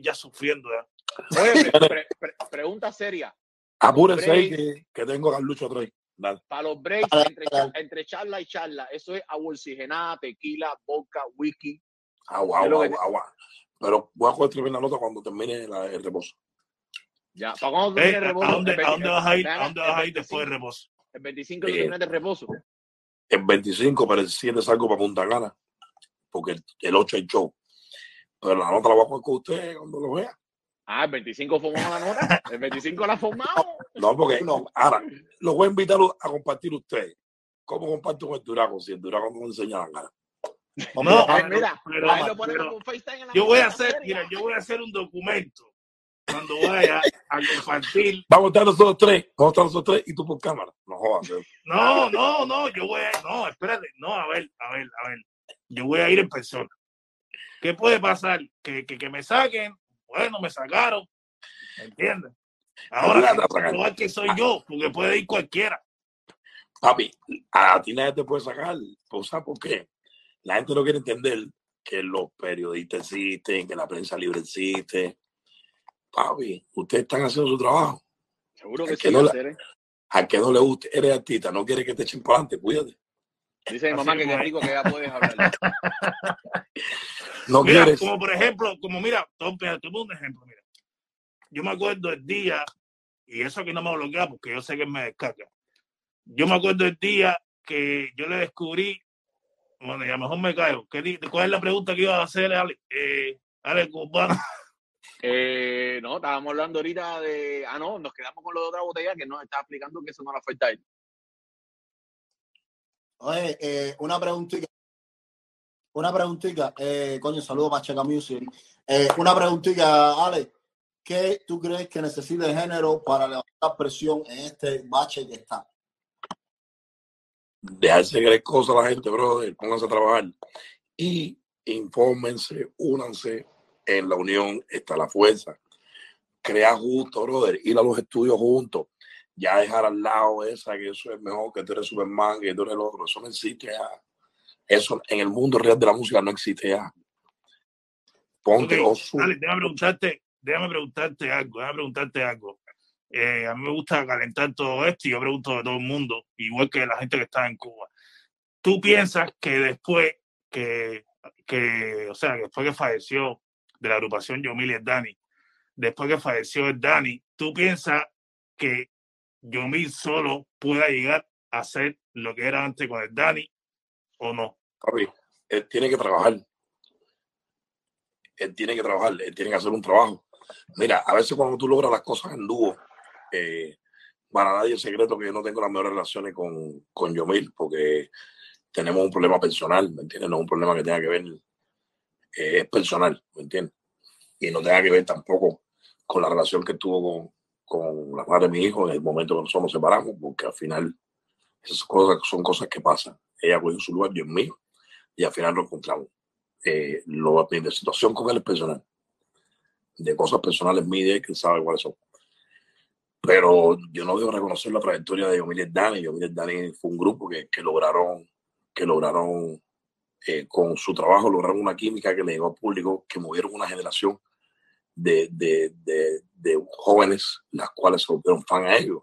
ya sufriendo. Oye, pregunta seria. Apúrense ahí que, que, tengo a Carlucho atrás. Para los breaks, entre, charla y charla, eso es agua oxigenada, tequila, vodka, whisky. Agua, agua, agua, agua. Pero voy a coger la nota cuando termine el reposo. Ya, ¿para cuándo termine el reposo? ¿A dónde, ¿a dónde vas a ir, ¿a dónde vas a ir después del reposo? El 25 de eh, de reposo. El 25, pero el 7 salgo para Punta Gana, porque el, 8 hay show. Pero la nota la voy a coger con usted cuando lo vea. Ah, el 25 formamos la nota. El 25 la formamos. No, porque no. Ahora, lo voy a invitar a compartir usted. ¿Cómo comparto con el Duraco? Si el Duraco no me enseña la cara. No, mira, yo voy a hacer, mira, yo voy a hacer un documento cuando vaya a compartir. Vamos a estar nosotros tres, vamos a estar nosotros tres y tú por cámara. No jodas. No, no, no, yo voy a, no, espérate, no, a ver, a ver, a ver. Yo voy a ir en persona. ¿Qué puede pasar? Que, que, que me saquen, bueno, me sacaron, ¿entiendes? Ahora, no es que soy yo, porque puede ir cualquiera. Papi, a ti nadie te puede sacar. ¿Sabes por qué? La gente no quiere entender que los periodistas existen, que la prensa libre existe. Papi, ustedes están haciendo su trabajo. Seguro que, sí. No le, a que no le guste, eres artista, no quiere que te echen para adelante, cuídate. Dice mi mamá que qué rico que ya puedes hablar. no mira, Como por ejemplo, como mira, todo, un ejemplo, mira. Yo me acuerdo el día, y eso que no me bloquea porque yo sé que me descarga. Yo me acuerdo el día que yo le descubrí bueno, y a lo mejor me caigo. ¿Cuál es la pregunta que iba a hacer, Ale? Eh, Ale Eh, no, estábamos hablando ahorita de. Ah, no, nos quedamos con lo de otra botella que nos está explicando que eso no la afecta a él. Oye, eh, una preguntita. Una preguntita, eh, coño, saludo para Checa Music. Eh, una preguntita, Ale. ¿Qué tú crees que necesita el género para levantar presión en este bache que está? dejarse creer cosas a la gente, brother, pónganse a trabajar y infórmense, únanse, en la unión está la fuerza. Crea justo, brother, ir a los estudios juntos, ya dejar al lado esa que eso es mejor, que tú eres Superman, que tú eres el otro, eso no existe ya. Eso en el mundo real de la música no existe ya. Ponte okay. déjame preguntarte, déjame preguntarte algo, déjame preguntarte algo. Eh, a mí me gusta calentar todo esto y yo pregunto de todo el mundo, igual que la gente que está en Cuba. ¿Tú piensas que después que, que o sea, que después que falleció de la agrupación Yomil y el Dani, después que falleció el Dani, ¿tú piensas que Yomil solo pueda llegar a ser lo que era antes con el Dani o no? él tiene que trabajar. Él tiene que trabajar, él tiene que hacer un trabajo. Mira, a veces cuando tú logras las cosas en dúo, eh, para nadie es secreto que yo no tengo las mejores relaciones con, con Yomil porque tenemos un problema personal, ¿me entiendes? No es un problema que tenga que ver, eh, es personal, ¿me entiendes? Y no tenga que ver tampoco con la relación que tuvo con, con la madre de mi hijo en el momento que nosotros nos separamos, porque al final esas cosas son cosas que pasan. Ella cogió su lugar, yo en mío, y al final nos encontramos. Eh, lo, de situación con él es personal. De cosas personales mías, que sabe cuáles son. Pero yo no debo reconocer la trayectoria de Yomil Dani. Yomil Dani fue un grupo que, que lograron, que lograron eh, con su trabajo, lograron una química que le llegó al público, que movieron una generación de, de, de, jóvenes, las cuales se volvieron fan a ellos.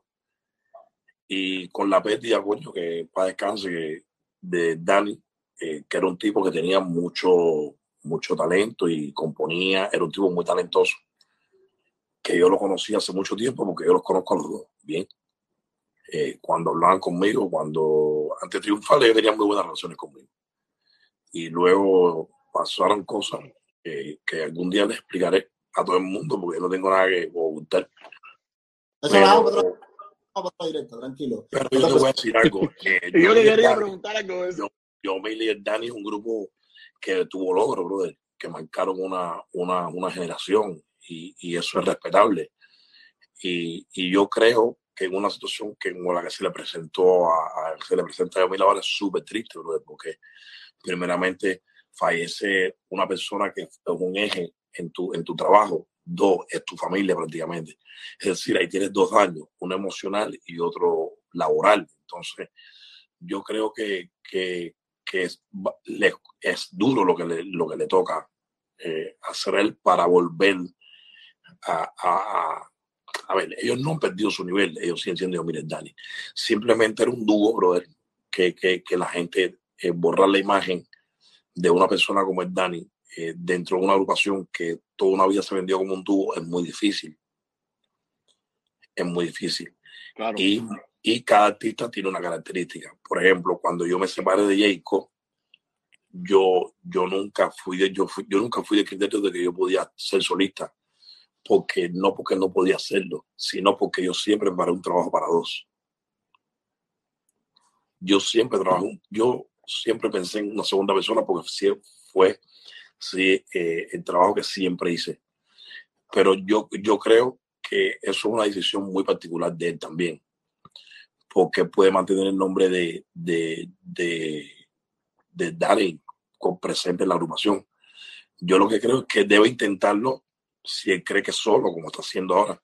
Y con la pérdida, coño, que para descanse de Dani, eh, que era un tipo que tenía mucho, mucho talento y componía, era un tipo muy talentoso que yo lo conocí hace mucho tiempo porque yo los conozco a los dos bien. Eh, cuando hablaban conmigo, cuando antes triunfales, tenían muy buenas relaciones conmigo. Y luego pasaron cosas que algún día les explicaré a todo el mundo porque no tengo nada que ocultar. Pero, directo, tranquilo. Pero yo te voy a decir algo. yo le quería preguntar algo. Yo, yo y el Dani es un grupo que tuvo logro, brother, que marcaron una, una, una generación y, eso es respetable. Y, y, yo creo que en una situación que como la que se le presentó a, se le presenta a Yomil ahora es súper triste, porque primeramente fallece una persona que es un eje en tu, en tu trabajo, dos, es tu familia prácticamente. Es decir, ahí tienes dos daños, uno emocional y otro laboral. Entonces, yo creo que, que, es, es, duro lo que le, lo que le toca eh, hacer él para volver a, a, ver, ellos no han perdido su nivel, ellos siguen siendo Mire, Dani. Simplemente era un dúo, brother, que, que, que la gente eh, borrar la imagen de una persona como el Dani eh, dentro de una agrupación que toda una vida se vendió como un dúo es muy difícil. Es muy difícil. Y, y, cada artista tiene una característica. Por ejemplo, cuando yo me separé de Jacob, yo, yo nunca fui de, yo, fui, yo nunca fui de criterio de que yo podía ser solista. Porque no porque no podía hacerlo, sino porque yo siempre para un trabajo para dos. Yo siempre trabajo, yo siempre pensé en una segunda persona porque fue sí, eh, el trabajo que siempre hice. Pero yo, yo creo que eso es una decisión muy particular de él también, porque puede mantener el nombre de, de, de, de con presente en la agrupación. Yo lo que creo es que debe intentarlo si él cree que solo, como está haciendo ahora,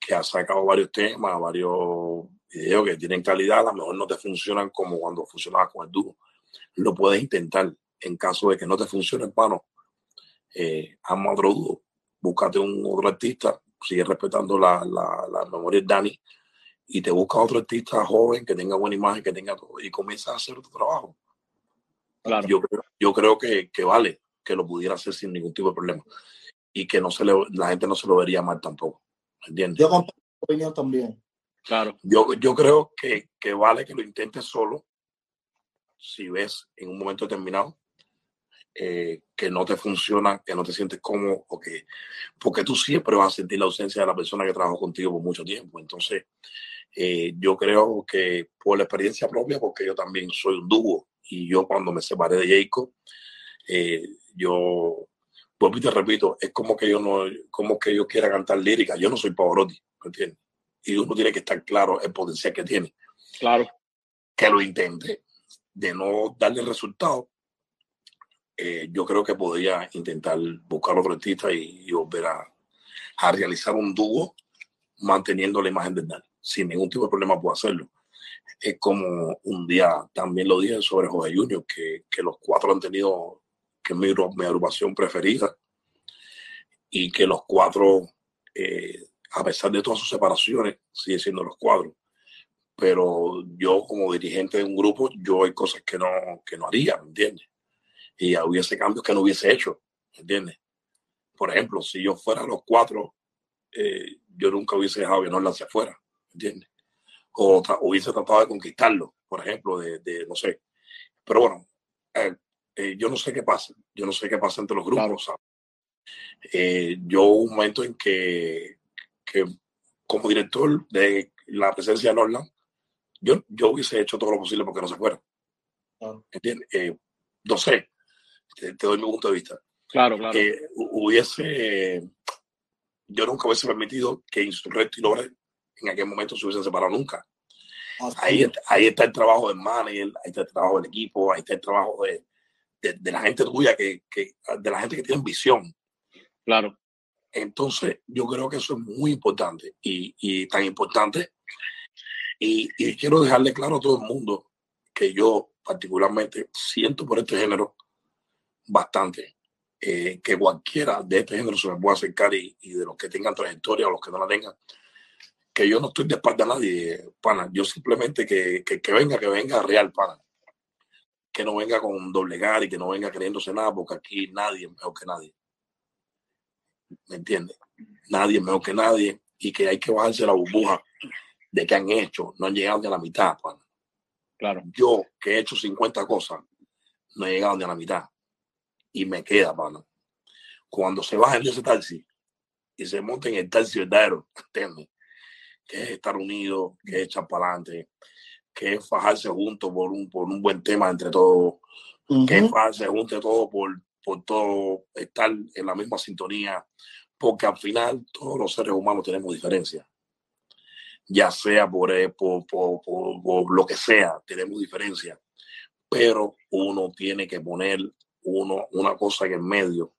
que ha sacado varios temas, varios videos que tienen calidad, a lo mejor no te funcionan como cuando funcionaba con el dúo. Lo puedes intentar, en caso de que no te funcione, hermano, eh, otro dúo, búscate un otro artista, sigue respetando la, la, la memoria de Dani y te busca otro artista joven que tenga buena imagen, que tenga todo y comienza a hacer tu trabajo. Claro. Yo, yo creo que, que, vale, que lo pudiera hacer sin ningún tipo de problema y que no se le, la gente no se lo vería mal tampoco. ¿Entiendes? Yo comparto opinión también. Claro. Yo, yo creo que, que vale que lo intentes solo si ves en un momento determinado eh, que no te funciona, que no te sientes cómodo, o que, porque tú siempre vas a sentir la ausencia de la persona que trabajó contigo por mucho tiempo. Entonces, eh, yo creo que por la experiencia propia, porque yo también soy un dúo, y yo cuando me separé de Jacob, eh, yo, vuelvo y te repito, es como que yo no, como que yo quiera cantar lírica, yo no soy Pavarotti, ¿me entiendes? Y uno tiene que estar claro el potencial que tiene. Claro. Que lo intente, de no darle resultado, eh, yo creo que podría intentar buscar otro artista y, volver a, realizar un dúo manteniendo la imagen de Dani. Sin ningún tipo de problema puedo hacerlo. Es como un día también lo dije sobre José Junior, que, que los cuatro han tenido, que mi, mi agrupación preferida, y que los cuatro, eh, a pesar de todas sus separaciones, siguen siendo los cuatro. Pero yo como dirigente de un grupo, yo hay cosas que no, que no haría, ¿me entiendes? Y hubiese cambios que no hubiese hecho, ¿entiendes? Por ejemplo, si yo fuera los cuatro, eh, yo nunca hubiese dejado que no hacia afuera, ¿entiendes? O hubiese tratado de conquistarlo, por ejemplo, de, no sé. Pero bueno, eh, eh, yo no sé qué pasa, yo no sé qué pasa entre los grupos, yo un momento en que, que, como director de la presencia de Norland, yo, yo hubiese hecho todo lo posible porque no se fuera. ¿Entiendes? no sé, te, doy mi punto de vista. Claro, claro. hubiese, yo nunca hubiese permitido que Insurrecto y Lore en aquel momento se hubiesen separado nunca. Ahí, ahí está el trabajo del manager, ahí está el trabajo del equipo, ahí está el trabajo de, de, la gente tuya, que, que, de la gente que tiene visión. Claro. Entonces, yo creo que eso es muy importante y, y tan importante. Y, y, quiero dejarle claro a todo el mundo que yo particularmente siento por este género bastante. Eh, que cualquiera de este género se me pueda acercar y, de los que tengan trayectoria o los que no la tengan, que yo no estoy de espalda a nadie, pana. Yo simplemente que, que, venga, que venga real, pana. Que no venga con doblegar y que no venga creyéndose nada, porque aquí nadie es mejor que nadie. ¿Me entiendes? Nadie es mejor que nadie y que hay que bajarse la burbuja de que han hecho, no han llegado ni a la mitad, pana. Claro. Yo, que he hecho 50 cosas, no he llegado ni a la mitad y me queda, mano. Cuando se bajen de ese taxi y se monten en el taxi verdadero, ¿entiendes? Que es estar unidos, que es echar para adelante, que es fajarse juntos por un, por un buen tema entre todos, que es fajarse juntos todo por, por todo, estar en la misma sintonía, porque al final todos los seres humanos tenemos diferencias ya sea por, eh, por, por, por, lo que sea, tenemos diferencias, pero uno tiene que poner uno, una cosa en el medio,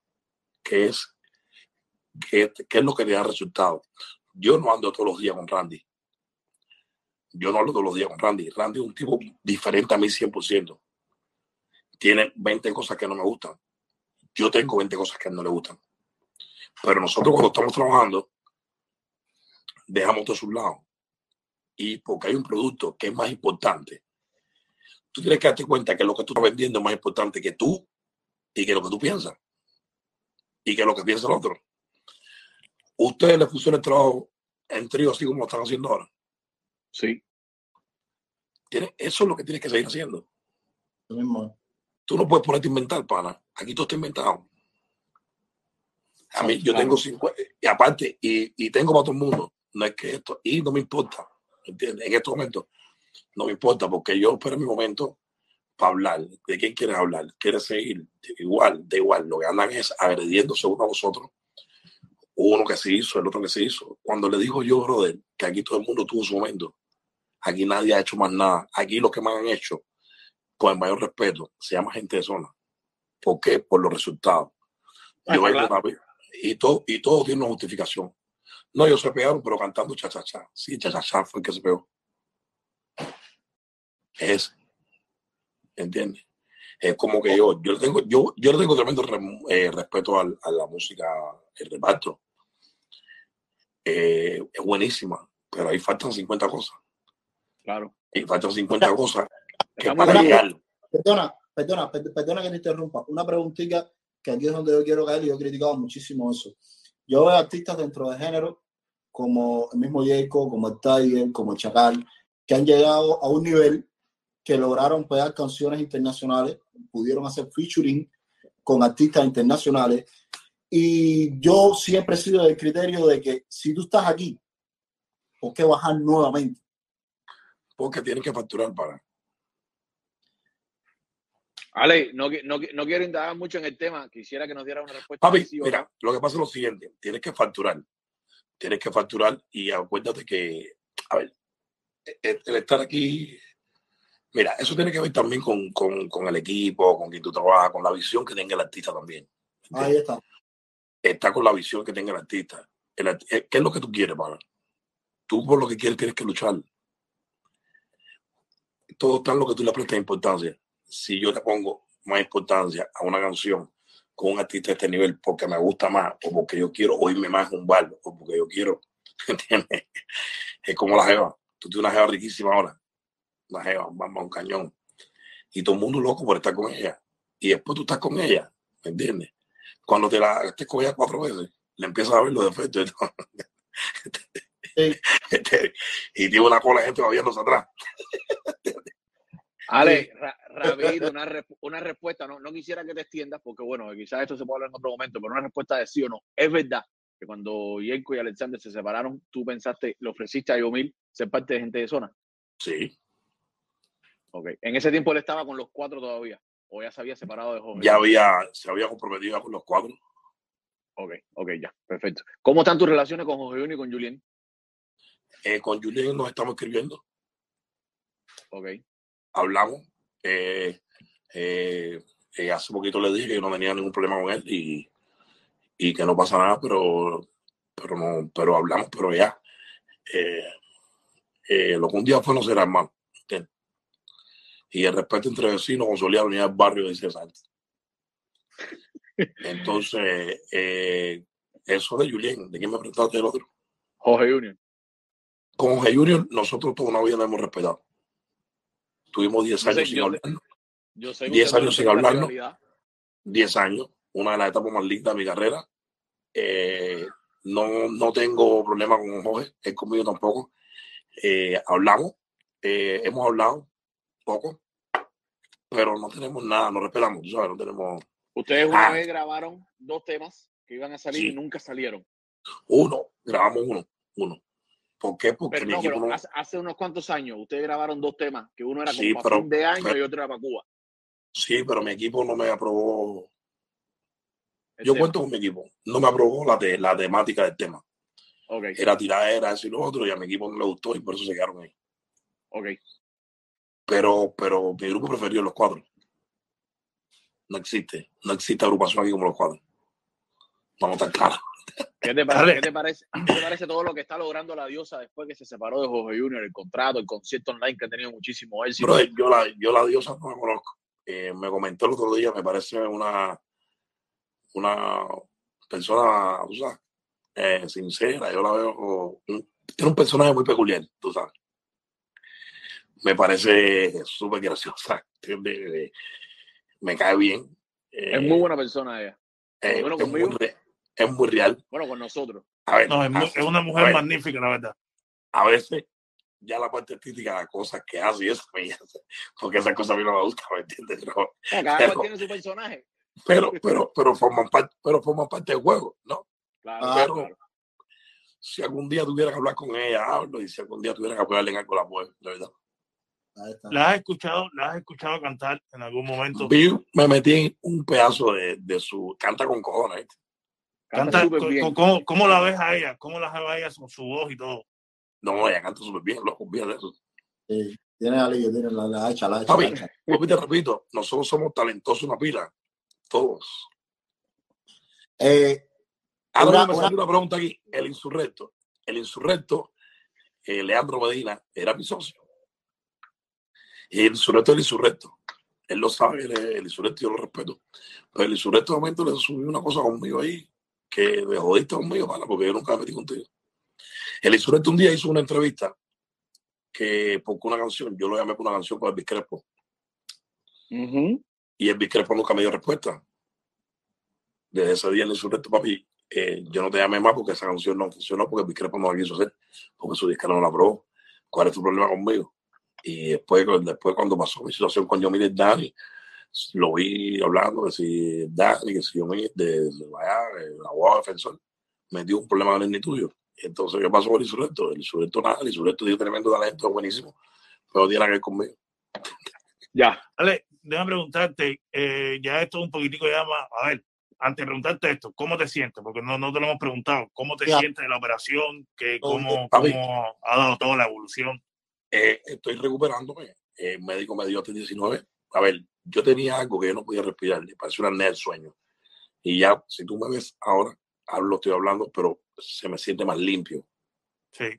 que es, que, es lo que le da resultado. Yo no ando todos los días con Randy. Yo no ando todos los días con Randy. Randy es un tipo diferente a mí 100%. Tiene 20 cosas que no me gustan. Yo tengo 20 cosas que no le gustan. Pero nosotros cuando estamos trabajando, dejamos todo a su lado. Y porque hay un producto que es más importante, tú tienes que darte cuenta que lo que tú estás vendiendo es más importante que tú y que lo que tú piensas. Y que lo que piensa el otro. ¿Ustedes le funciona el trabajo en trío así como lo están haciendo ahora? Sí. Eso es lo que tienes que seguir haciendo. Tú no puedes ponerte a inventar, pana. Aquí todo está inventado. A mí, yo tengo 50, y aparte, y, y tengo para todo el mundo. No es que esto, y no me importa, ¿entiendes? En este momento, no me importa, porque yo espero mi momento para hablar. ¿De quién quieres hablar? ¿Quieres seguir? Igual, da igual. Lo que andan es agrediéndose uno a los otros. Uno que se hizo, el otro que se hizo. Cuando le digo yo, brother, que aquí todo el mundo tuvo su momento. Aquí nadie ha hecho más nada. Aquí los que más han hecho, con el mayor respeto, se llama gente de zona. ¿Por qué? Por los resultados. Yo vengo una vez y todo, y todo tiene una justificación. No, ellos se pegaron, pero cantando cha-cha-cha. Sí, cha-cha-cha fue el que se pegó. Es, ¿entiendes? Es como que yo, yo tengo, yo, yo le tengo tremendo eh, respeto a la música, el reparto. Eh, es buenísima, pero ahí faltan 50 cosas. Claro. Y faltan 50 cosas que para llegar. Perdona, perdona, perdona que te interrumpa. Una preguntita que aquí es donde yo quiero caer y yo he criticado muchísimo eso. Yo veo artistas dentro de género como el mismo Jacob, como el Tiger, como el Chacal, que han llegado a un nivel que lograron pegar canciones internacionales, pudieron hacer featuring con artistas internacionales. Y yo siempre he sido del criterio de que si tú estás aquí, ¿por qué bajar nuevamente? Porque tienen que facturar para. Ale, no, no, no, quiero indagar mucho en el tema. Quisiera que nos diera una respuesta. Papi, mira, lo que pasa es lo siguiente. Tienes que facturar. Tienes que facturar y acuérdate que, a ver, e, e, el, estar aquí, mira, eso tiene que ver también con, con, con, el equipo, con quien tú trabajas, con la visión que tenga el artista también. Ahí está. Está con la visión que tenga el artista. Eh, ¿Qué es lo que tú quieres, para? Tú por lo que quieres tienes que luchar. Todo está en lo que tú le prestas importancia si yo le pongo más importancia a una canción con un artista de este nivel porque me gusta más o porque yo quiero oírme más en un bar o porque yo quiero, ¿entiendes? Es como la jeva. Tú tienes una jeva riquísima ahora. La jeva, vamos a un cañón. Y todo el mundo loco por estar con ella. Y después tú estás con ella, ¿me entiendes? Cuando te la estés con ella cuatro veces, le empiezas a ver los defectos. y tiene una cola de gente viéndose atrás. Ale, rápido, una, una, respuesta, no, no quisiera que te extiendas, porque bueno, quizás esto se puede hablar en otro momento, pero una respuesta de sí o no. Es verdad que cuando Yenko y Alexander se separaron, tú pensaste, le ofreciste a Yomil ser parte de gente de zona. Sí. Ok. En ese tiempo él estaba con los cuatro todavía, o ya se había separado de joven. Ya había, se había comprometido con los cuatro. Ok, ok, ya, perfecto. ¿Cómo están tus relaciones con José y con Julien? Eh, con Julien nos estamos escribiendo. Ok hablamos. Eh, eh, eh, hace poquito le dije que no tenía ningún problema con él y, y que no pasa nada, pero, pero, no, pero hablamos, pero ya. lo que un día fue no será hermano. Y el respeto entre vecinos consolida venir al barrio de César. Entonces, eso de Julien, ¿de quién me preguntaste el otro? Jorge Junior. Con Jorge Junior, nosotros toda una vida lo hemos respetado. Tuvimos 10 años sin hablar. 10 años sin hablarnos. 10 años, una de las etapas más lindas de mi carrera. Eh, no, no tengo problema con Jorge, él conmigo tampoco. Eh, hablamos, eh, hemos hablado poco, pero no tenemos nada, no respetamos, ¿sabes? No tenemos. Ustedes una ah. vez grabaron dos temas que iban a salir y nunca salieron. Uno, grabamos uno, uno. ¿Por qué? Porque hace, unos cuantos años ustedes grabaron dos temas, que uno era como para fin de año y otro era para Cuba. Sí, pero mi equipo no me aprobó. Yo cuento con mi equipo. No me aprobó la, la temática del tema. Okay. Era tiradera, eso y lo otro, y a mi equipo no le gustó y por eso se quedaron ahí. Ok. Pero, pero mi grupo preferido los cuatro. No existe. No existe agrupación aquí como los cuatro. Vamos a estar claros. ¿Qué te, parece, ¿qué te, parece, todo lo que está logrando la diosa después que se separó de Jorge Junior, el contrato, el concierto online que ha tenido muchísimo éxito? yo, la, yo la diosa no la conozco. Eh, me comentó el otro día, me parece una, una, persona, tú sabes, eh, sincera, yo la veo, tiene un personaje muy peculiar, tú sabes. Me parece súper graciosa, me cae bien. es muy buena persona ella. bueno, es, muy, es, muy, real. Bueno, con nosotros. A ver, no, es, una mujer magnífica, la verdad. A veces ya la parte artística, las cosas que hace y eso, porque esas cosas a mí no me gustan, ¿me entiendes? Pero, cada cual tiene su personaje. Pero, pero, pero forman parte, pero forman parte del juego, ¿no? Claro, pero si algún día tuviera que hablar con ella, hablo, y si algún día tuviera que apoyarle en algo, la puedo, de verdad. ¿La has escuchado, la has escuchado cantar en algún momento? me metí en un pedazo de, de su canta con cojones. Canta, ¿cómo, ¿cómo, la ves a ella? ¿Cómo la ves a ella con su voz y todo? No, ella canta súper bien, loco, bien eso. Sí, tiene la tiene la, la hecha, la hecha. te repito, nosotros somos talentosos una pila, todos. Eh, Ahora una, me una pregunta aquí. El insurrecto, el insurrecto, eh, Leandro Medina, era mi socio. Y el insurrecto es el insurrecto. Él lo sabe, el, insurrecto yo lo respeto. Pero el insurrecto de momento le subió una cosa conmigo ahí, que me jodiste conmigo, para, porque yo nunca me metí contigo. El insurrecto un día hizo una entrevista que por una canción, yo lo llamé por una canción con el Crespo. Y el Crespo nunca me dio respuesta. Desde ese día el insurrecto, papi, eh, yo no te llamé más porque esa canción no funcionó, porque el Crespo no la quiso hacer, porque su disco no la aprobó. ¿Cuál es tu problema conmigo? Y después, después cuando pasó mi situación con Yomir y Dani, lo vi hablando de si Dani, que si Yomir, de, de, de, el abogado defensor, me dio un problema con el tuyo. Entonces, ¿qué pasó con el insurrecto? El insurrecto nada, el insurrecto tiene tremendo talento, buenísimo, pero no tiene nada que ver conmigo. Ya. Dale, déjame preguntarte, eh, ya esto un poquitico ya más, a ver, antes de preguntarte esto, ¿cómo te sientes? Porque no, no te lo hemos preguntado, ¿cómo te sientes de la operación? Que, cómo, cómo, ha dado toda la evolución? Eh, estoy recuperándome. El médico me dio hasta 19. A ver, yo tenía algo que yo no podía respirar, le pareció una del sueño. Y ya, si tú me ves ahora, hablo, estoy hablando, pero se me siente más limpio. Sí.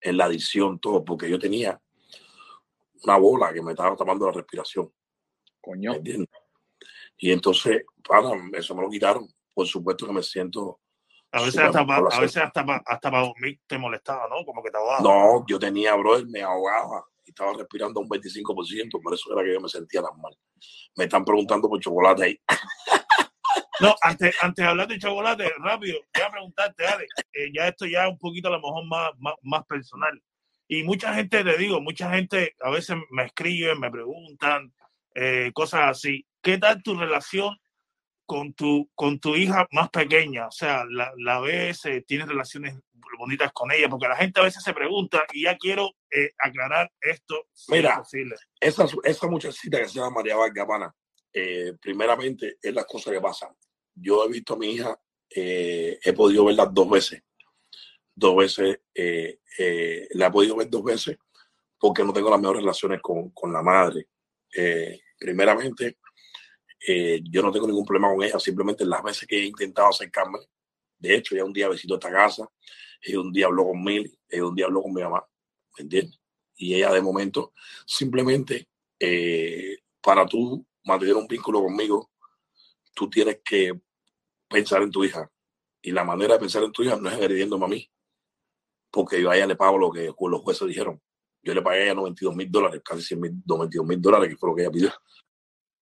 En la adición, todo, porque yo tenía una bola que me estaba tapando la respiración. Coño. Y entonces, para, eso me lo quitaron. Por supuesto que me siento. A veces, hasta, a veces hasta, hasta para dormir te molestaba, ¿no? Como que te ahogaba. No, yo tenía, bro, me ahogaba y estaba respirando un 25%, por eso era que yo me sentía tan mal. Me están preguntando por chocolate ahí. No, antes, antes de hablar de chocolate, rápido, voy a preguntarte, Ale, eh, ya esto ya es un poquito a lo mejor más, más, personal. Y mucha gente, te digo, mucha gente a veces me escriben, me preguntan, eh, cosas así. ¿Qué tal tu relación con tu, con tu hija más pequeña? O sea, la, la ves, eh, tienes relaciones bonitas con ella, porque la gente a veces se pregunta y ya quiero aclarar esto. Mira, esa, esa muchachita que se llama María Vargas, primeramente es la cosa que pasa yo he visto a mi hija, eh, he podido verla dos veces. Dos veces, eh, eh, la he podido ver dos veces porque no tengo las mejores relaciones con, con la madre. primeramente, yo no tengo ningún problema con ella, simplemente las veces que he intentado acercarme, de hecho, ya un día visitó esta casa, y un día habló con Mili, y un día habló con mi mamá, ¿me entiendes? Y ella de momento, simplemente, para tú mantener un vínculo conmigo, tú tienes que pensar en tu hija. Y la manera de pensar en tu hija no es agrediéndome a mí, porque yo a ella le pago lo que los jueces dijeron. Yo le pagué a ella 92 mil dólares, casi 100 mil, 92 mil dólares, que fue lo que ella pidió.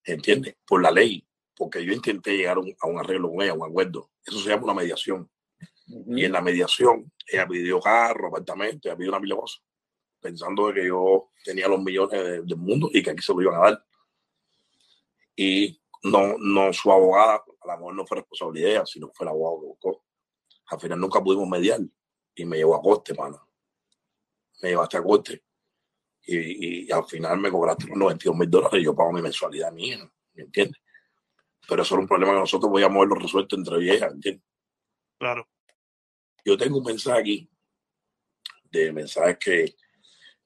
¿Entiendes? Por la ley, porque yo intenté llegar a un arreglo con ella, un acuerdo. Eso se llama una mediación. Y en la mediación, ella pidió carro, apartamento, ella pidió una mil cosas, pensando de que yo tenía los millones del mundo y que aquí se lo iban a dar. Y no, no su abogada, a lo mejor no fue responsabilidad sino fue el abogado que buscó. Al final nunca pudimos mediar y me llevó a corte, pana. Me llevaste a corte. Y, y, al final me cobraste los 92 mil dólares y yo pago mi mensualidad mía, ¿me entiendes? Pero eso era un problema que nosotros podíamos haberlo resuelto entre viejas, ¿entiendes? Claro. Yo tengo un mensaje aquí, de mensajes que,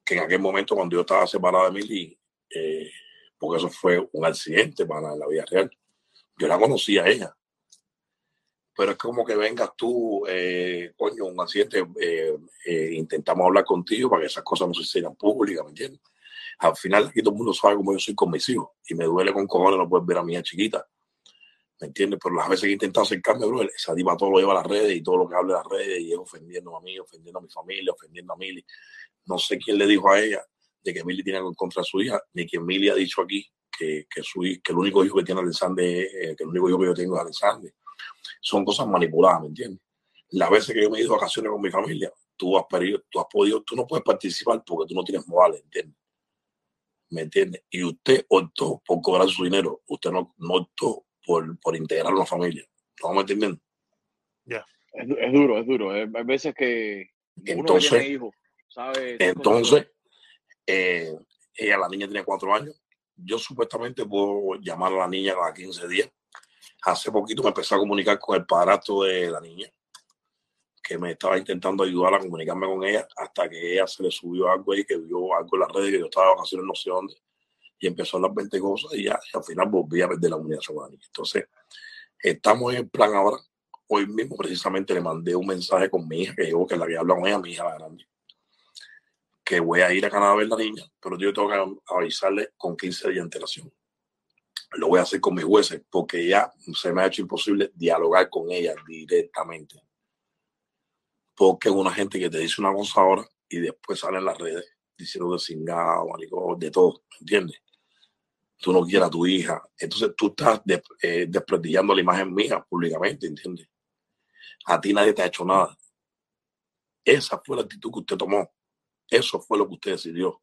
que en aquel momento cuando yo estaba separado de Mili, eh, porque eso fue un accidente para la vida real. Yo la conocí a ella. Pero es como que vengas tú, eh, coño, un accidente, eh, eh, intentamos hablar contigo para que esas cosas no se hicieran públicas, ¿me entiendes? Al final aquí todo el mundo sabe cómo yo soy con mis hijos y me duele con cojones no poder ver a mi hija chiquita. ¿Me entiendes? Pero las veces que he intentado acercarme, bro, esa diva todo lo lleva a las redes y todo lo que habla de las redes y es ofendiendo a mí, ofendiendo a mi familia, ofendiendo a Mili. No sé quién le dijo a ella de que Mili tiene algo contra de su hija, ni quien Mili ha dicho aquí que, que, su, que el único hijo que tiene Alexander, que el único hijo que yo tengo es Alexander. Son cosas manipuladas, ¿me entiendes? Las veces que yo me he ido a vacaciones con mi familia, tú has, pedido, tú has podido, tú no puedes participar porque tú no tienes modales, ¿entiendes? ¿Me entiendes? Y usted optó por cobrar su dinero, usted no, no optó por, por integrar una familia. ¿No me entienden? Ya. Es, es, duro, es duro. Hay veces que entonces, uno que hijo, ¿sabe? Entonces, eh, ella, la niña tiene cuatro años. Yo supuestamente puedo llamar a la niña cada 15 días. Hace poquito me empecé a comunicar con el padrastro de la niña, que me estaba intentando ayudar a comunicarme con ella, hasta que ella se le subió algo ahí, que vio algo en las redes, que yo estaba de vacaciones no sé dónde y empezó a hablar 20 cosas y ya al final volví a perder la comunicación con Entonces, estamos en el plan ahora. Hoy mismo precisamente le mandé un mensaje con mi hija, que yo, que la que habla con ella, mi hija la grande, que voy a ir a Canadá a ver la niña, pero yo tengo que avisarle con 15 días de antelación. Lo voy a hacer con mis jueces porque ya se me ha hecho imposible dialogar con ella directamente. Porque es una gente que te dice una cosa ahora y después sale en las redes diciendo de cingado, de todo, ¿entiendes? tú no quieras a tu hija. Entonces tú estás eh, desprestigiando la imagen mía públicamente, ¿entiendes? A ti nadie te ha hecho nada. Esa fue la actitud que usted tomó. Eso fue lo que usted decidió.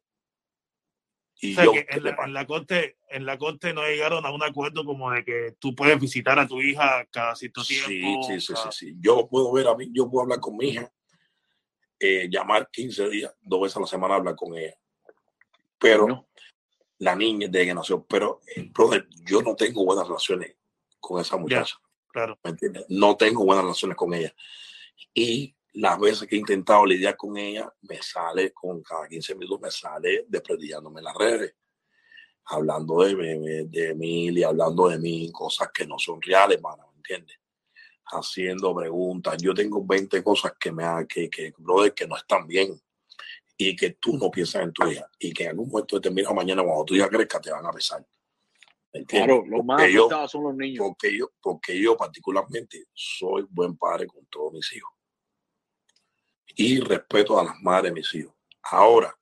Y yo, en, la, corte, en la corte no llegaron a un acuerdo como de que tú puedes visitar a tu hija cada cierto tiempo. Sí, sí, sí, sí, Yo puedo ver a mí, yo puedo hablar con mi hija, eh, llamar 15 días, dos veces a la semana hablar con ella. Pero la niña de que nació. Pero, eh, brother, yo no tengo buenas relaciones con esa muchacha. claro. ¿Me entiendes? No tengo buenas relaciones con ella. Y las veces que he intentado lidiar con ella, me sale, con cada 15 minutos, me sale desprestigiándome las redes. Hablando de, de, de Emilia, hablando de mí, cosas que no son reales, mano, ¿me entiendes? Haciendo preguntas. Yo tengo 20 cosas que me que, que, brother, que no están bien y que tú no piensas en tu hija y que en algún momento determinado mañana cuando tu hija crezca te van a besar. Claro, lo más yo, son los niños. Porque yo, porque yo particularmente soy buen padre con todos mis hijos. Y respeto a las madres de mis hijos. Ahora,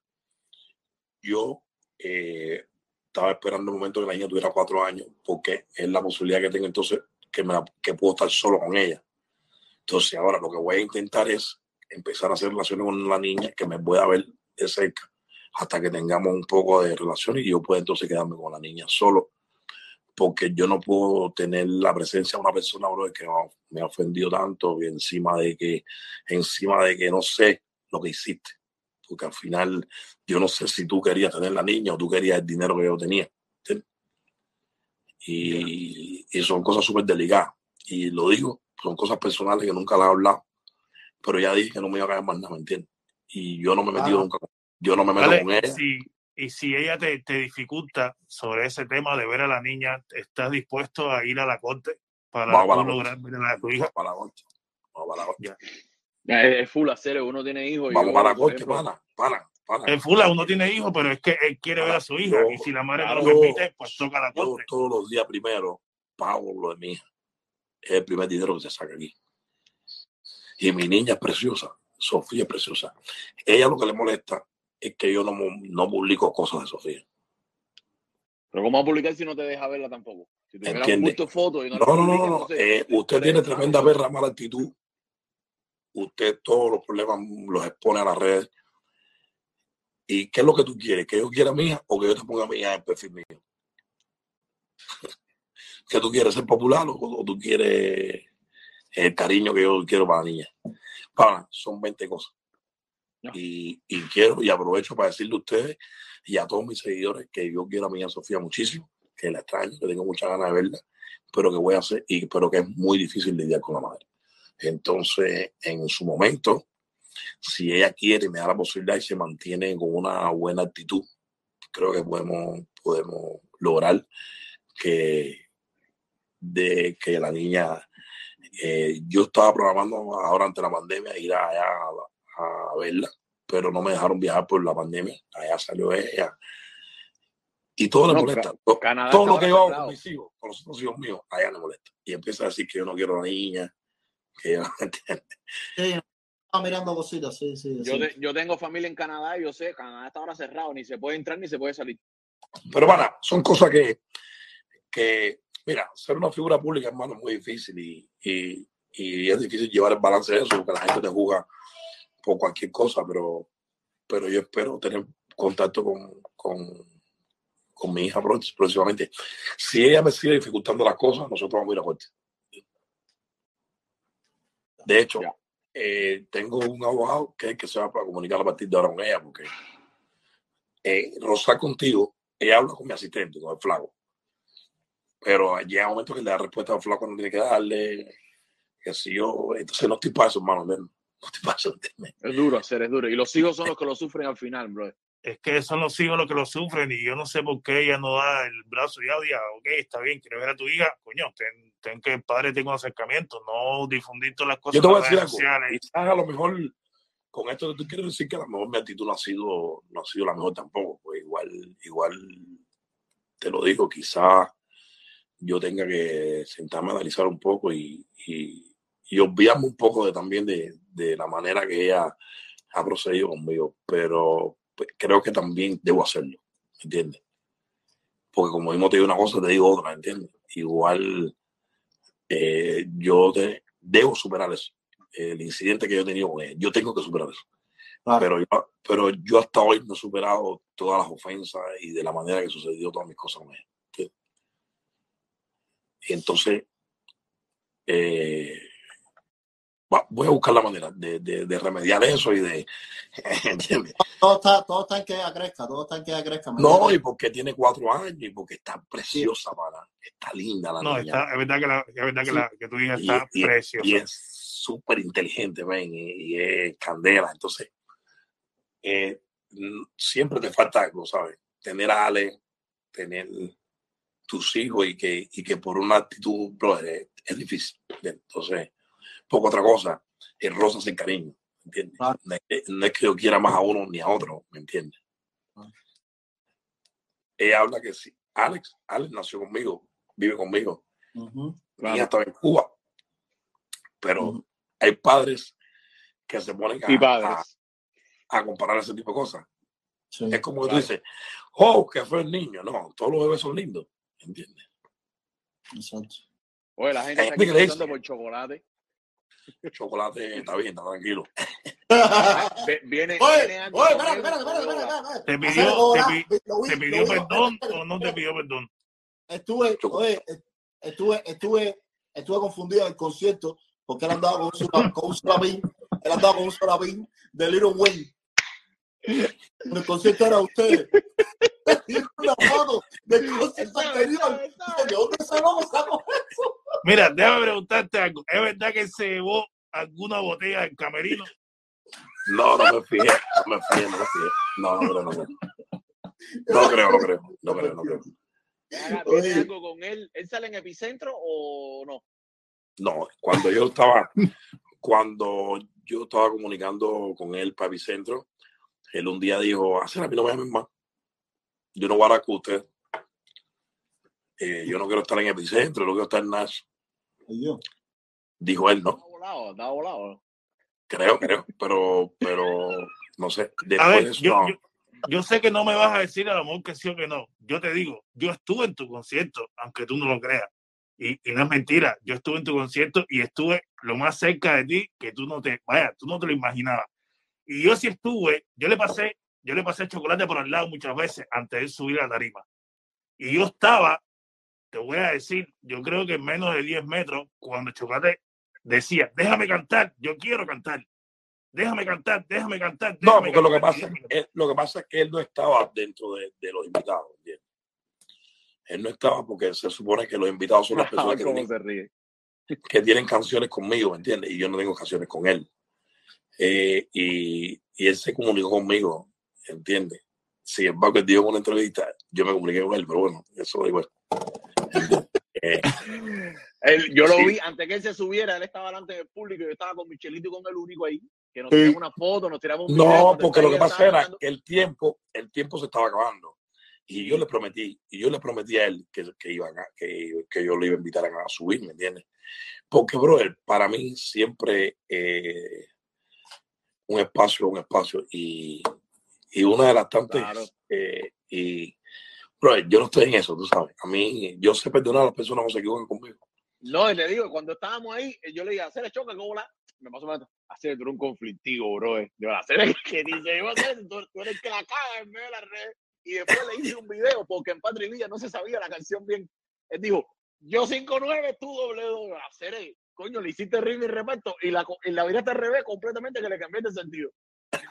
yo eh, estaba esperando el momento que la niña tuviera cuatro años, porque es la posibilidad que tengo entonces que, me que puedo estar solo con ella. Entonces ahora lo que voy a intentar es empezar a hacer relaciones con la niña que me pueda ver de cerca hasta que tengamos un poco de relación y yo pueda entonces quedarme con la niña solo porque yo no puedo tener la presencia de una persona bro, que me ha ofendido tanto y encima de que encima de que no sé lo que hiciste. Porque al final yo no sé si tú querías tener la niña o tú querías el dinero que yo tenía y, y, son cosas súper delicadas. Y lo digo son cosas personales que nunca las he hablado pero ya dije que no me iba a caer más nada, ¿me entiendes? Y yo no me he metido nunca, yo no me meto con ella. Y si ella te, te, dificulta sobre ese tema de ver a la niña, ¿estás dispuesto a ir a la corte para, lograr ver a tu hija? Para la corte. Vamos para la corte. Ya. Es full hacer, uno tiene hijos. Vamos para la corte, para, para, para. Es full, uno tiene hijos, pero es que él quiere ver a su hija. y si la madre no lo permite, pues toca la corte. todos los días primero pago lo de mi hija. Es el primer dinero que se saca aquí. Y mi niña es preciosa, Sofía es preciosa. Ella lo que le molesta es que yo no, no publico cosas de Sofía. Pero ¿cómo va a publicar si no te deja verla tampoco? Si te ¿Entiende? Foto y no, no, no, no, eh, usted tiene tremenda perra, mala actitud. Usted todos los problemas los expone a las redes. ¿Y qué es lo que tú quieres? ¿Que yo quiera a mi hija o que yo te ponga a mi hija en perfil mío? ¿Que tú quieres ser popular o tú quieres el cariño que yo quiero para la niña. Para, son 20 cosas. Y, quiero y aprovecho para decirle a ustedes y a todos mis seguidores que yo quiero a mi hija Sofía muchísimo, que la extraño, que tengo muchas ganas de verla, pero que voy a hacer, y pero que es muy difícil lidiar con la madre. Entonces, en su momento, si ella quiere y me da la posibilidad y se mantiene con una buena actitud, creo que podemos, podemos lograr que, de que la niña eh, yo estaba programando ahora ante la pandemia ir allá a, verla, pero no me dejaron viajar por la pandemia. Allá salió ella. Y todo le molesta. todo lo que yo hago con mis hijos, con los otros hijos míos, a ella le molesta. Y empieza a decir que yo no quiero a la niña, que ella no entiende. Sí, mirando cositas, sí, sí. Yo, yo, tengo familia en Canadá y yo sé, Canadá está ahora cerrado, ni se puede entrar ni se puede salir. Pero, para, son cosas que, que, mira, ser una figura pública, hermano, es muy difícil y, y, y es difícil llevar el balance de eso, porque la gente te juzga por cualquier cosa, pero, pero yo espero tener contacto con, con, con mi hija próximamente. Si ella me sigue dificultando las cosas, nosotros vamos a ir a corte. De hecho, eh, tengo un abogado que es que se va a comunicar a partir de ahora con ella, porque eh, Rosa contigo, ella habla con mi asistente, con el flaco. Pero llega un momento que le da respuesta al flaco, no tiene que darle, que si yo, entonces no estoy para eso, hermano, Es duro hacer, es duro. Y los hijos son los que lo sufren al final, bro es que son los hijos los que lo sufren y yo no sé por qué ella no da el brazo y ya diga, ok, está bien, quiero ver a tu hija, coño, ten, que el padre tenga un acercamiento, no difundir todas las cosas. Yo te voy a decir algo, quizás a lo mejor con esto que tú quieres decir que a lo mejor mi actitud no ha sido, no ha sido la mejor tampoco, pues igual, igual te lo digo, quizás yo tenga que sentarme a analizar un poco y, y, y obviarme un poco de también de, de la manera que ella ha procedido conmigo, pero pues, creo que también debo hacerlo, ¿entiendes? Porque como mismo te digo una cosa, te digo otra, ¿entiendes? Igual eh, yo te, debo superar eso. El incidente que yo he tenido con ella, yo tengo que superar eso. Pero, yo, pero yo hasta hoy no he superado todas las ofensas y de la manera que sucedió todas mis cosas con ella. Entonces, eh, voy a buscar la manera de, de, remediar eso y de. ¿entiendes? Todo está, todo está en que ella crezca, todo está en que ella crezca. No, y porque tiene cuatro años y porque está preciosa, para, está linda la no, niña. Está, es verdad que, la, es verdad que, la, que tu hija está preciosa. Y es súper inteligente, ven, y, es candela. Entonces, eh, siempre te falta algo, ¿sabes? Tener a Ale, tener tus hijos y que, y que por una actitud, bro, es, es difícil. Entonces poco otra cosa, es rosa sin cariño, ¿entiendes? No, es que, yo quiera más a uno ni a otro, ¿me entiendes? Ella habla que sí. Alex, Alex nació conmigo, vive conmigo. Mi hija estaba en Cuba. Pero hay padres que se ponen a, a, comparar ese tipo de cosas. es como que tú dices, oh, que fue el niño. No, todos los bebés son lindos, ¿entiendes? Exacto. Oye, la gente está aquí por chocolate. Chocolate está bien, está tranquilo. viene, oye, oye, espérate, espérate, espérate, ¿Te pidió, te, pidió perdón o no te pidió perdón? Estuve, oye, estuve, estuve, estuve confundido en el concierto porque él andaba con un, con un solapín, él andaba con un solapín de Little Wayne. En el concierto era Mira, déjame preguntarte algo. ¿Es verdad que se llevó alguna botella del camerino? No, no me fijé, no me fijé, no me fijé. No, no creo, no creo. No creo, no creo, no creo, no creo. ¿Tiene algo con él? ¿Él sale en epicentro o no? No, cuando yo estaba, cuando yo estaba comunicando con él para epicentro, él un día dijo, hacer a mí no me llamen más. Yo no voy a la usted. Eh, yo no quiero estar en epicentro, no quiero estar en Nash. Dijo él, ¿no? Está volado, está volado. Creo, creo, pero, pero no sé. a ver, yo, yo, sé que no me vas a decir al amor que sí o que no. Yo te digo, yo estuve en tu concierto, aunque tú no lo creas. Y, y, no es mentira, yo estuve en tu concierto y estuve lo más cerca de ti que tú no te, vaya, tú no te lo imaginabas. Y yo sí estuve, yo le pasé, yo le pasé chocolate por al lado muchas veces antes de subir a la tarima. Y yo estaba te voy a decir, yo creo que en menos de 10 metros, cuando Chocolate decía, déjame cantar, yo quiero cantar, déjame cantar, déjame cantar. no, porque lo que, pasa, es, lo que pasa es que él no estaba dentro de, los invitados, Él no estaba porque se supone que los invitados son las personas que tienen, que tienen canciones conmigo, ¿entiendes? Y yo no tengo canciones con él. Eh, y, y él se comunicó conmigo, ¿entiendes? Si el Baco dio una entrevista, yo me comuniqué con él, pero bueno, eso da igual. yo lo vi antes que él se subiera, él estaba delante del público, yo estaba con Michelito y con el único ahí, que nos tiramos una foto, nos tiramos un No, porque lo que pasa era que el tiempo, el tiempo se estaba acabando. y yo le prometí, y yo le prometí a él que, que, iban que, que yo le iba a invitar a subir, ¿me entiendes? Porque, brother, para mí siempre eh, un espacio, un espacio, y, y una de las tantas, eh, y, brother, yo no estoy en eso, tú sabes, a mí, yo sé perdonar a las personas que se equivocan conmigo. No, y le digo, cuando estábamos ahí, yo le dije, hacer el choque, ¿cómo la? Me pasó a hacer un conflictivo, bro. De hacer el que dice, yo tú, tú eres que la caga en medio de la red y después le hice un video porque en Patria Villa no se sabía la canción bien. Él dijo, yo 5-9, tú doble doble. Hacer, coño, le hiciste ritmo y reparto y la, y la viraste al revés completamente que le cambiaste el sentido.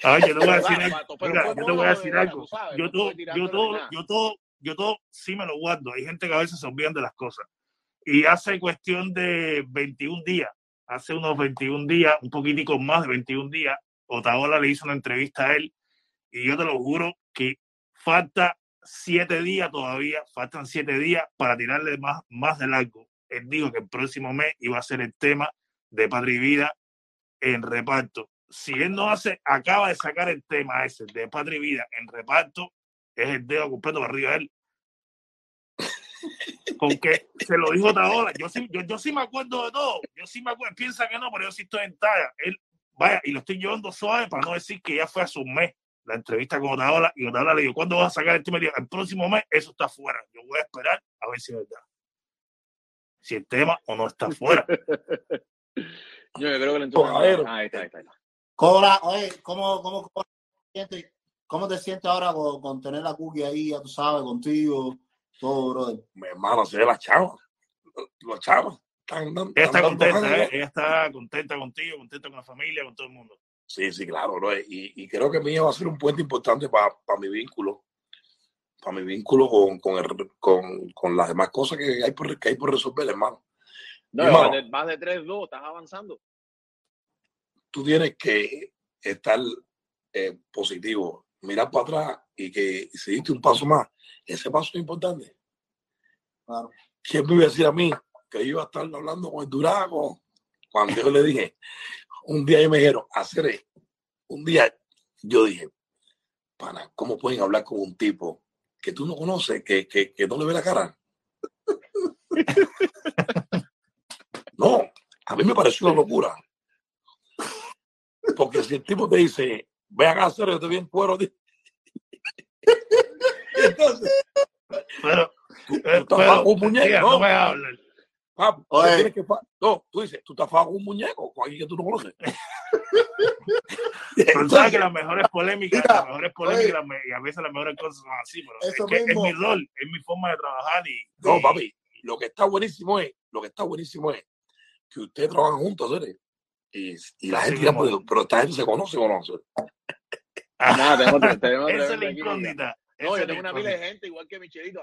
Ay, yo te voy a decir algo. yo te voy a decir algo. Yo todo, yo todo, yo todo, yo todo sí me lo guardo. Hay gente que a veces se olvidan de las cosas. Y hace cuestión de 21 días, hace unos 21 días, un poquitico más de 21 días, Otaola le hizo una entrevista a él y yo te lo juro que falta siete días todavía, faltan siete días para tirarle más, más de largo. Él dijo que el próximo mes iba a ser el tema de Padre y Vida en reparto. Si él no hace, acaba de sacar el tema ese de Padre y Vida en reparto, es el dedo completo para arriba de él. Porque se lo dijo otra hora. Yo sí, yo, yo sí me acuerdo de todo. Yo sí me acuerdo. Piensa que no, pero yo sí estoy en talla. Él, vaya, y lo estoy llevando suave para no decir que ya fue a su mes la entrevista con Otaola y Otaola le dijo, ¿cuándo vas a sacar el tema? El próximo mes, eso está fuera. Yo voy a esperar a ver si es verdad. Si el tema o no está fuera. yo creo que le entró. Ah, ahí está, ahí está. Cobra, oye, ¿cómo, cómo, cómo, te sientes, cómo te sientes ahora con, tener la cookie ahí, ya tú sabes, contigo, todo, brother? Mi hermano, se ve la chava. Los chavos. Están, ella está contenta, ¿eh? ella está contenta contigo, contenta con la familia, con todo el mundo. Sí, sí, claro, bro. Y, y creo que mío va a ser un puente importante para mi vínculo, para mi vínculo con, con, con, las demás cosas que hay por, que hay por resolver, hermano. No, más, de, más de 3-2, estás avanzando. Tú tienes que estar eh, positivo, mirar para atrás y que si diste un paso más, ese paso es importante. Claro. ¿Quién me iba a decir a mí que iba a estar hablando con el Durago cuando yo le dije, un día yo me dijeron, hacer un día yo dije, pana, ¿cómo pueden hablar con un tipo que tú no conoces, que, que, que no le ve la cara? no, a mí me pareció una locura. Porque si el tipo te dice, ve a hacer, yo te vi en cuero. Entonces, pero, tú, un muñeco, no, no me. Ah, que, no, tú dices, tú estás con un muñeco, con alguien que tú no conoces. Pero sabes que las mejores polémicas, las mejores polémicas y a veces las mejores cosas son así, pero es, que es mi rol, es mi forma de trabajar y. No, papi, lo que está buenísimo es, lo que está buenísimo es que ustedes trabajan juntos, ¿sabes? Y, y la gente dirá, pero, pero esta gente se conoce o no. Nada, tenemos, Esa es la incógnita. No, yo tengo una pila de gente, igual que Michelito.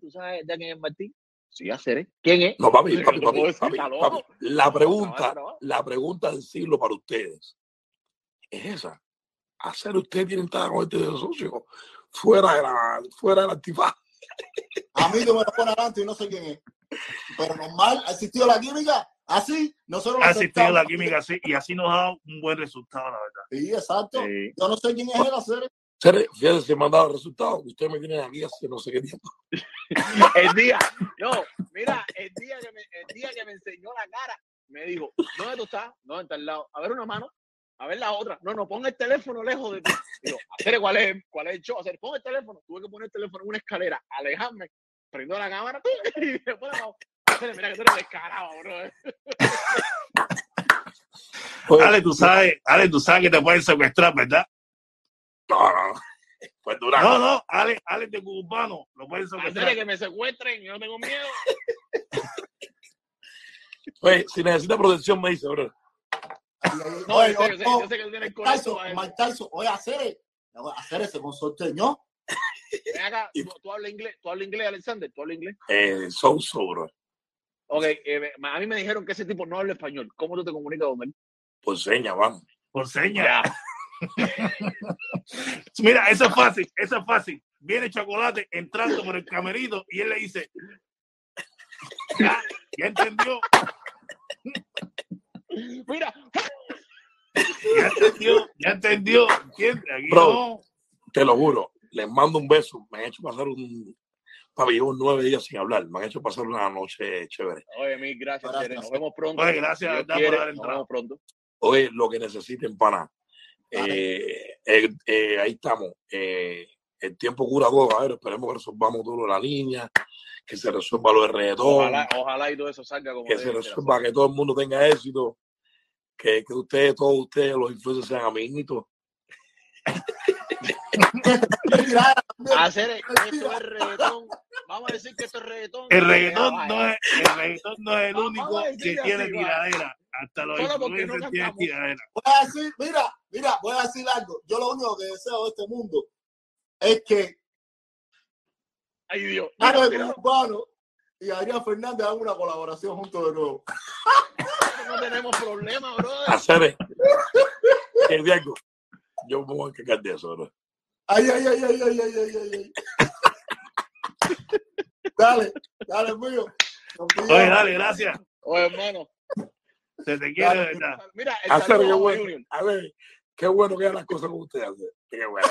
¿Tú sabes de quién es Martín? Sí, hacer, ¿Quién es? No, papi, papi, papi, La pregunta, la pregunta del siglo para ustedes es esa. ¿Hacer usted tiene estar con este socio fuera de la, fuera de la actividad? A mí no me lo pone adelante y no sé quién es. Pero normal, ha existido la química, así nosotros Ha existido la química, así, y así nos ha dado un buen resultado, la verdad. Sí, exacto. Yo no sé quién es él hacer. Fíjate, se me han dado el resultado. Usted me tiene aquí hace no sé qué tiempo. el día, no, mira, el día, que me, el día que me enseñó la cara, me dijo, ¿dónde tú estás? ¿Dónde está al lado? A ver una mano, a ver la otra. No, no, pon el teléfono lejos de ti. Digo, hacer cuál es, cuál es el show. Hacer, pon el teléfono. Tuve que poner el teléfono en una escalera, alejarme, prendo la cámara y después la mira que tú eres descarado, bro. Ale, tú sabes, Ale, tú sabes que te pueden secuestrar, ¿verdad? No, no. Pues No, no, Ale, Ale de cubano, lo pueden secuestrar. que me secuestren, yo no tengo miedo. Oye, si necesita protección, me dice, bro. No, oye, yo, sé, yo, sé, que tú tienes Tyson, Mike Tyson, oye, hacer, hacer ese consorteño. Ven acá, ¿tú, tú, hablas inglés, tú hablas inglés, Alexander, tú hablas inglés. Eh, so, so, bro. Ok, eh, a mí me dijeron que ese tipo no habla español. ¿Cómo tú te comunicas con él? Por señas, vamos. Por señas. Mira, eso es fácil, eso es fácil. Viene Chocolate entrando por el camerito y él le dice, ya, ya entendió. Mira. Ya entendió, ya entendió. Aquí Bro, Te lo juro, les mando un beso. Me han hecho pasar un. Papi, llevo nueve días sin hablar. Me han hecho pasar una noche chévere. Oye, mil gracias, Gracias. Nos vemos pronto. Oye, gracias, Si por quiere, haber Nos entrado. vemos pronto. Oye, lo que necesiten, pana. Eh, eh, eh, ahí estamos. Eh, el tiempo cura todo. A ver, esperemos que resolvamos todo lo de la niña, que se resuelva lo de reggaetón, Ojalá, ojalá y todo eso salga como que se resuelva, que todo el mundo tenga éxito, que, que ustedes, todos ustedes, los influencers sean amiguitos. Hacer esto es reggaetón. Vamos a decir que esto es reggaetón. El reggaetón no es, el reggaetón no es el Vamos único que tiene así, tiradera. Hasta los porque no influencers tienen tiradera. voy a decir, mira, mira, voy a decir algo. Yo lo único que deseo de este mundo es que Ay, Dios. Mira, Alex mira, Urbano y Adrián Fernández hagan una colaboración juntos de nuevo. no tenemos problema, bro. Hacer el Diego. Yo me voy a encargar de eso, bro. Ay, ay, ay, ay, ay, ay, ay, ay. dale, dale, mío. Oye, dale, gracias. Oye, hermano. Se te quiere, dale, verdad. Mira, el ah, hacer, qué bueno. A ver, qué bueno que hagan las cosas como usted hace. Qué bueno.